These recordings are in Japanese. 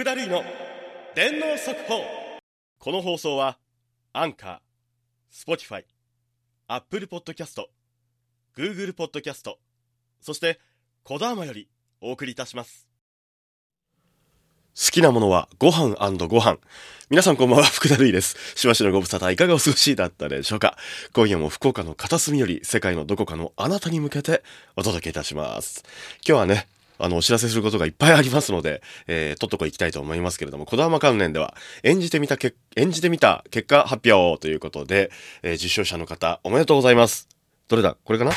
福田るいの電脳速報この放送は Anchor Spotify Apple Podcast Google Podcast そしてコダーマよりお送りいたします好きなものはご飯ご飯皆さんこんばんは、福田るいです。しばしのご無沙汰いかがお過ごしだったでしょうか今夜も福岡の片隅より世界のどこかのあなたに向けてお届けいたします。今日はね、あの、お知らせすることがいっぱいありますので、えー、とっとこ行きたいと思いますけれども、こだま関連では、演じてみたけ、演じてみた結果発表ということで、えー、受賞者の方、おめでとうございます。どれだ？これかな？こ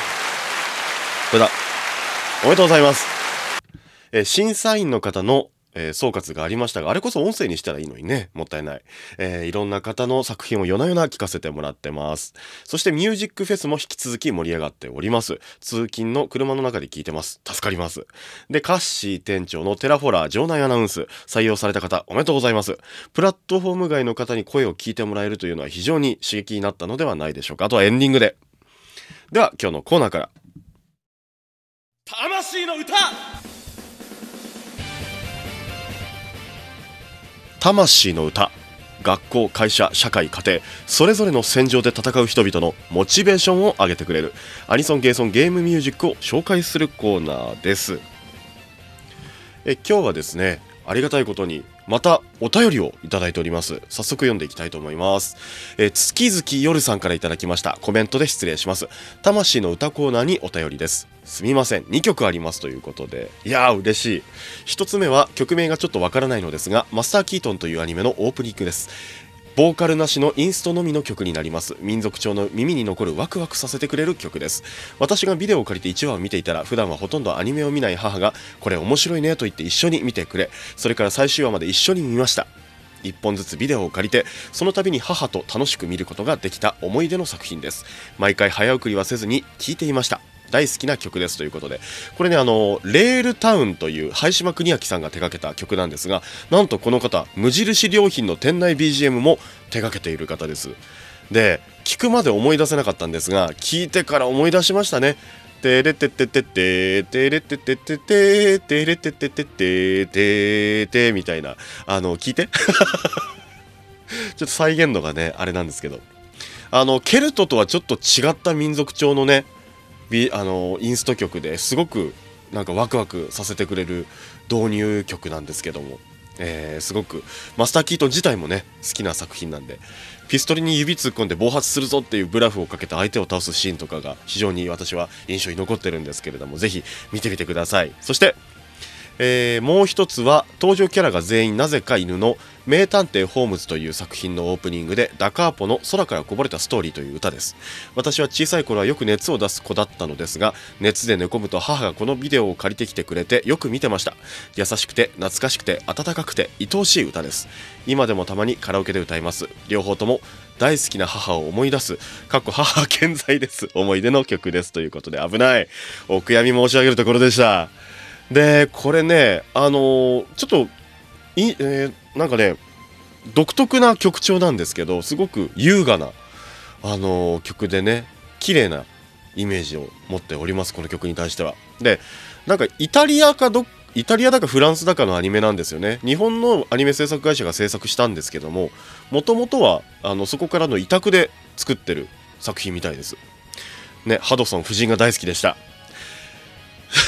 れだ。おめでとうございます。え、審査員の方のえー、総括がありましたが、あれこそ音声にしたらいいのにね、もったいない。えー、いろんな方の作品を夜な夜な聞かせてもらってます。そしてミュージックフェスも引き続き盛り上がっております。通勤の車の中で聞いてます。助かります。で、カッシー店長のテラフォラー場内アナウンス、採用された方、おめでとうございます。プラットフォーム外の方に声を聞いてもらえるというのは非常に刺激になったのではないでしょうか。あとはエンディングで。では、今日のコーナーから。魂の歌魂の歌学校会社社会家庭それぞれの戦場で戦う人々のモチベーションを上げてくれる。アニソン・ゲーソン・ゲームミュージックを紹介するコーナーです。え今日はですねありがたいことにまたお便りをいただいております。早速読んでいきたいと思います。え月々夜さんからいただきましたコメントで失礼します。魂の歌コーナーにお便りです。すみません。2曲ありますということで。いやー嬉しい。1つ目は曲名がちょっとわからないのですがマスター・キートンというアニメのオープニングです。ボーカルなしのインストのみの曲になります。民族調の耳に残るワクワクさせてくれる曲です。私がビデオを借りて1話を見ていたら普段はほとんどアニメを見ない母がこれ面白いねと言って一緒に見てくれ。それから最終話まで一緒に見ました。1本ずつビデオを借りてその度に母と楽しく見ることができた思い出の作品です。毎回早送りはせずに聴いていました。大好きな曲ですということで。これねあのレールタウンという灰島邦明さんが手掛けた曲なんですがなんとこの方無印良品の店内 BGM も手掛けている方です。で聞くまで思い出せなかったんですが聞いてから思い出しましたね。てれてててててれてててててれててててててみたいな。あの聞いて。ちょっと再現度がねあれなんですけど。あのケルトとはちょっと違った民族調のねあのインスト曲ですごくなんかワクワクさせてくれる導入曲なんですけども、えー、すごくマスター・キートン自体もね好きな作品なんでピストルに指突っ込んで暴発するぞっていうブラフをかけて相手を倒すシーンとかが非常に私は印象に残ってるんですけれどもぜひ見てみてください。そしてえー、もう一つは登場キャラが全員なぜか犬の「名探偵ホームズ」という作品のオープニングでダカーポの「空からこぼれたストーリー」という歌です。私は小さい頃はよく熱を出す子だったのですが熱で寝込むと母がこのビデオを借りてきてくれてよく見てました。優しくて懐かしくて温かくて愛おしい歌です。今でもたまにカラオケで歌います。両方とも大好きな母を思い出す。かっこ母健在です。思い出の曲です。ということで危ない。お悔やみ申し上げるところでした。でこれねあの、ちょっとい、えー、なんかね独特な曲調なんですけどすごく優雅な、あの、曲でね綺麗なイメージを持っておりますこの曲に対しては。でなんかイタリアかどイタリアだかフランスだかのアニメなんですよね。日本のアニメ制作会社が制作したんですけどももともとはあのそこからの委託で作ってる作品みたいです。ねハドソン夫人が大好きでした。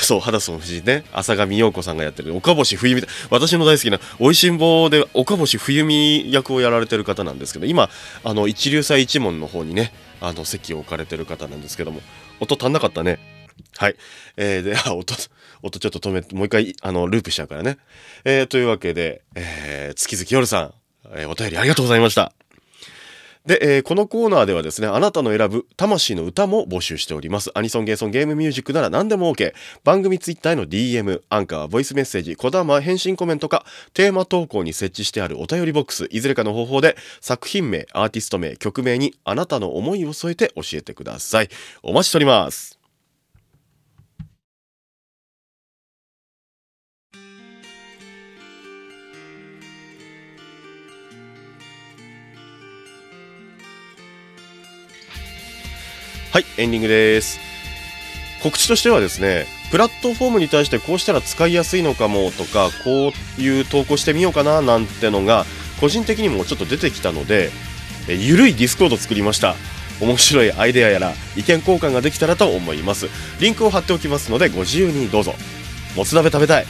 そう、ハダソン夫人ね、浅上陽子さんがやってる、岡星冬美、私の大好きな、おいしん坊で岡星冬美役をやられてる方なんですけど、今、あの、一流祭一門の方にね、あの、席を置かれてる方なんですけども、音足んなかったね。はい。えー、で、あ、音、音ちょっと止めて、もう一回、あの、ループしちゃうからね。えー、というわけで、えー、月々夜さん、えー、お便りありがとうございました。で、えー、このコーナーではですね、あなたの選ぶ魂の歌も募集しております。アニソン、ゲーソン、ゲームミュージックなら何でも OK。番組ツイッターへの DM、アンカー、ボイスメッセージ、こだま返信コメントか、テーマ投稿に設置してあるお便りボックス、いずれかの方法で作品名、アーティスト名、曲名にあなたの思いを添えて教えてください。お待ちしております。はい、エンディングです。告知としてはですね、プラットフォームに対してこうしたら使いやすいのかもとかこういう投稿してみようかななんてのが個人的にもちょっと出てきたのでえゆるい Discord 作りました。面白いアイデアやら意見交換ができたらと思います。リンクを貼っておきますのでご自由にどうぞ。もつ鍋食べたい。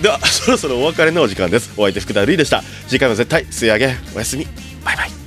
ではそろそろお別れのお時間です。お相手福田るいでした。次回も絶対吸い上げおやすみ。バイバイ。